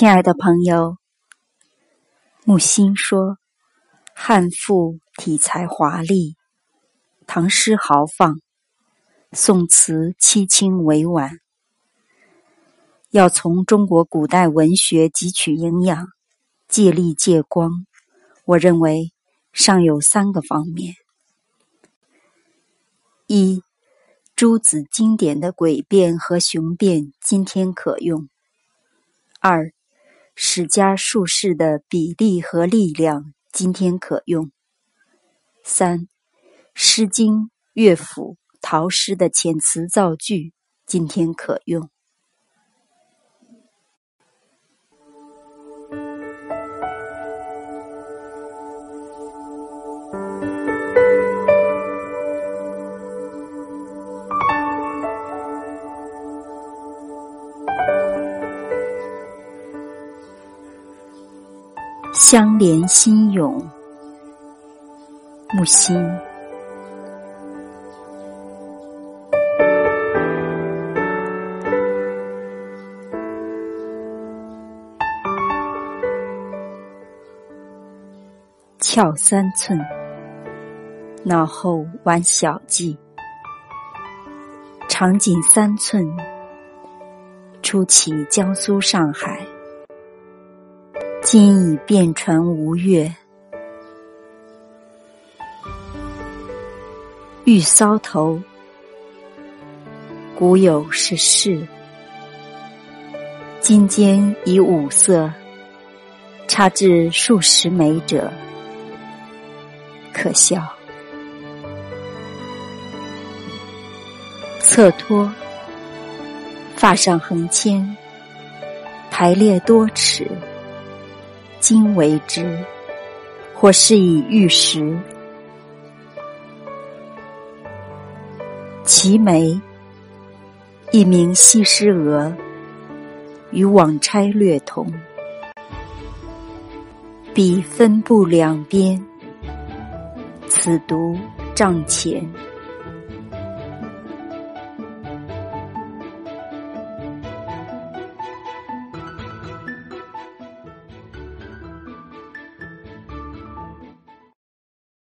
亲爱的朋友，木心说：“汉赋体裁华丽，唐诗豪放，宋词凄清委婉。要从中国古代文学汲取营养，借力借光，我认为尚有三个方面：一、诸子经典的诡辩和雄辩，今天可用；二、史家术士的比例和力量，今天可用；三，《诗经》乐府陶诗的遣词造句，今天可用。相连心涌，木心。翘三寸，脑后玩小髻，长颈三寸，初起江苏上海。今已变船无月，玉搔头。古有是事，今间以五色，差至数十枚者，可笑。侧托，发上横牵，排列多尺。今为之，或是以玉石。其眉，一名西施额，与网钗略同。笔分布两边，此独帐前。